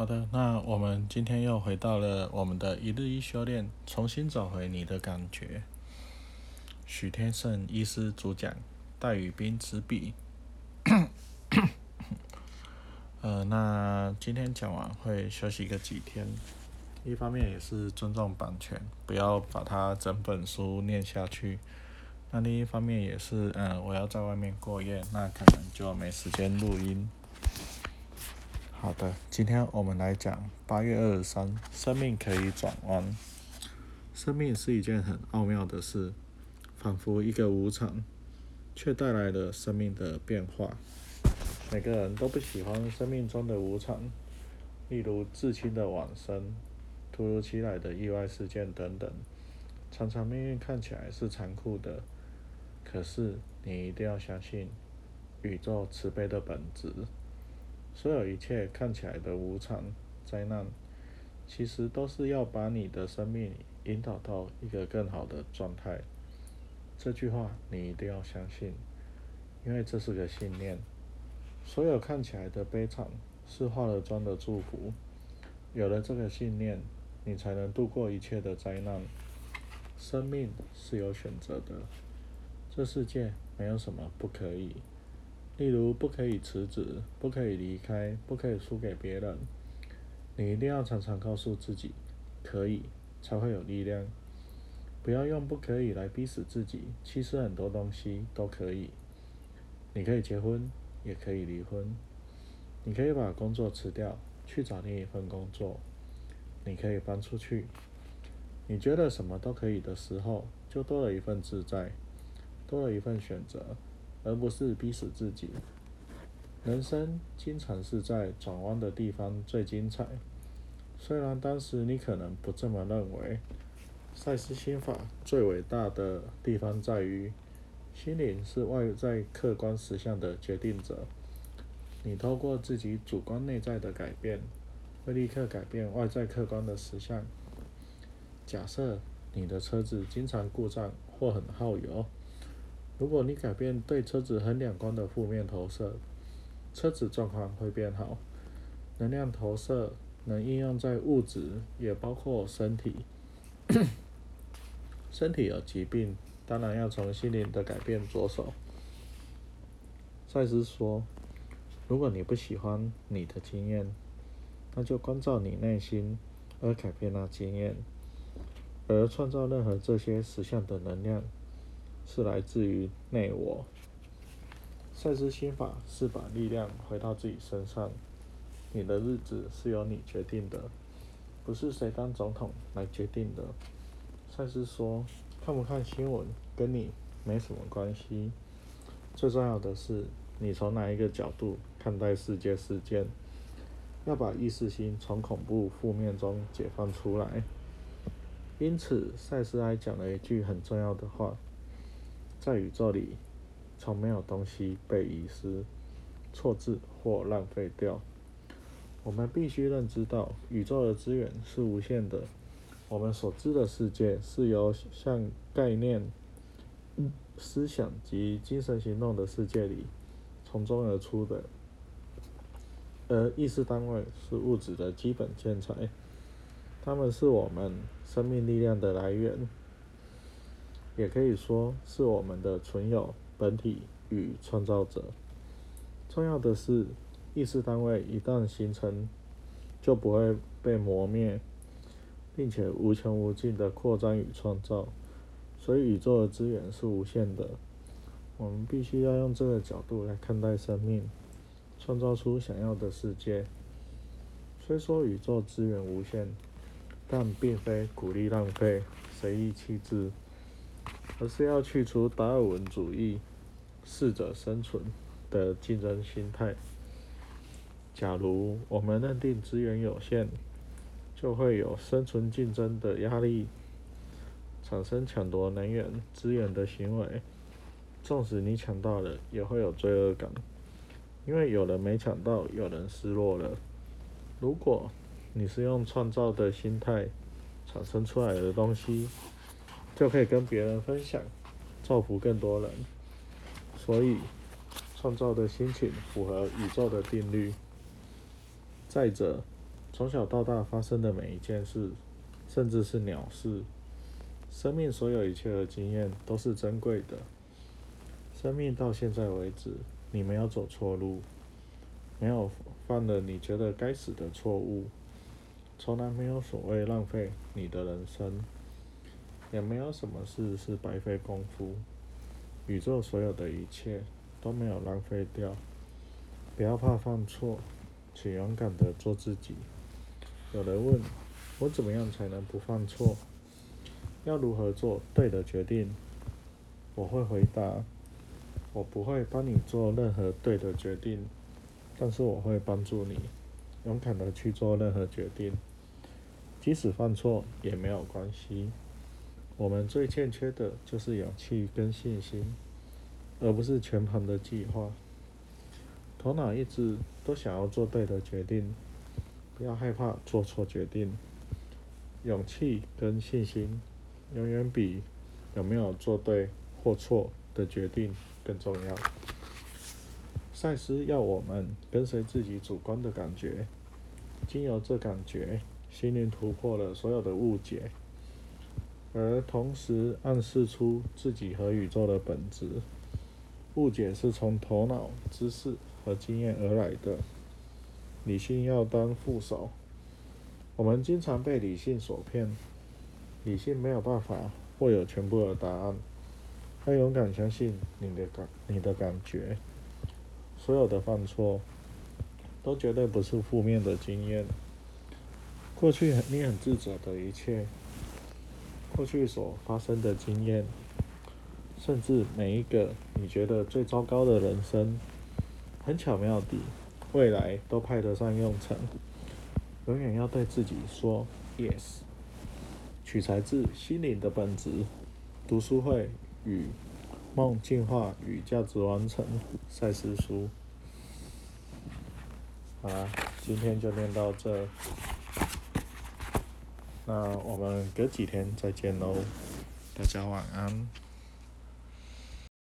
好的，那我们今天又回到了我们的一日一修炼，重新找回你的感觉。许天胜医师主讲，戴宇斌执笔。呃，那今天讲完会休息个几天，一方面也是尊重版权，不要把它整本书念下去。那另一方面也是，嗯，我要在外面过夜，那可能就没时间录音。好的，今天我们来讲八月二十三，生命可以转弯。生命是一件很奥妙的事，仿佛一个无常，却带来了生命的变化。每个人都不喜欢生命中的无常，例如至亲的往生、突如其来的意外事件等等。常常命运看起来是残酷的。可是，你一定要相信宇宙慈悲的本质。所有一切看起来的无常、灾难，其实都是要把你的生命引导到一个更好的状态。这句话你一定要相信，因为这是个信念。所有看起来的悲惨，是化了妆的祝福。有了这个信念，你才能度过一切的灾难。生命是有选择的。这世界没有什么不可以，例如不可以辞职，不可以离开，不可以输给别人。你一定要常常告诉自己，可以，才会有力量。不要用不可以来逼死自己。其实很多东西都可以。你可以结婚，也可以离婚。你可以把工作辞掉，去找另一份工作。你可以搬出去。你觉得什么都可以的时候，就多了一份自在。多了一份选择，而不是逼死自己。人生经常是在转弯的地方最精彩。虽然当时你可能不这么认为。赛斯心法最伟大的地方在于，心灵是外在客观实相的决定者。你透过自己主观内在的改变，会立刻改变外在客观的实相。假设你的车子经常故障或很耗油。如果你改变对车子很两光的负面投射，车子状况会变好。能量投射能应用在物质，也包括身体。身体有疾病，当然要从心灵的改变着手。赛斯说：“如果你不喜欢你的经验，那就关照你内心，而改变那经验，而创造任何这些实相的能量。”是来自于内我。赛斯心法是把力量回到自己身上。你的日子是由你决定的，不是谁当总统来决定的。赛斯说，看不看新闻跟你没什么关系。最重要的是，你从哪一个角度看待世界事件。要把意识心从恐怖负面中解放出来。因此，赛斯还讲了一句很重要的话。在宇宙里，从没有东西被遗失、错置或浪费掉。我们必须认知到，宇宙的资源是无限的。我们所知的世界是由像概念、思想及精神行动的世界里从中而出的，而意识单位是物质的基本建材，它们是我们生命力量的来源。也可以说是我们的存有本体与创造者。重要的是，意识单位一旦形成，就不会被磨灭，并且无穷无尽的扩张与创造。所以，宇宙的资源是无限的。我们必须要用这个角度来看待生命，创造出想要的世界。虽说宇宙资源无限，但并非鼓励浪费、随意弃置。而是要去除达尔文主义“适者生存”的竞争心态。假如我们认定资源有限，就会有生存竞争的压力，产生抢夺能源资源的行为。纵使你抢到了，也会有罪恶感，因为有人没抢到，有人失落了。如果你是用创造的心态产生出来的东西，就可以跟别人分享，造福更多人。所以，创造的心情符合宇宙的定律。再者，从小到大发生的每一件事，甚至是鸟事，生命所有一切的经验都是珍贵的。生命到现在为止，你没有走错路，没有犯了你觉得该死的错误，从来没有所谓浪费你的人生，也没有什么事是白费功夫。宇宙所有的一切都没有浪费掉。不要怕犯错，请勇敢的做自己。有人问我怎么样才能不犯错？要如何做对的决定？我会回答：我不会帮你做任何对的决定，但是我会帮助你勇敢的去做任何决定，即使犯错也没有关系。我们最欠缺的就是勇气跟信心，而不是全盘的计划。头脑一直都想要做对的决定，不要害怕做错决定。勇气跟信心永远比有没有做对或错的决定更重要。赛斯要我们跟随自己主观的感觉，经由这感觉，心灵突破了所有的误解，而同时暗示出自己和宇宙的本质。误解是从头脑知识。和经验而来的理性要当副手。我们经常被理性所骗，理性没有办法握有全部的答案。要勇敢相信你的感，你的感觉。所有的犯错，都绝对不是负面的经验。过去你很自责的一切，过去所发生的经验，甚至每一个你觉得最糟糕的人生。很巧妙地，未来都派得上用场。永远要对自己说 “yes”。取材自心灵的本质。读书会与梦进化与价值完成赛事书。好啦，今天就念到这。那我们隔几天再见喽，大家晚安。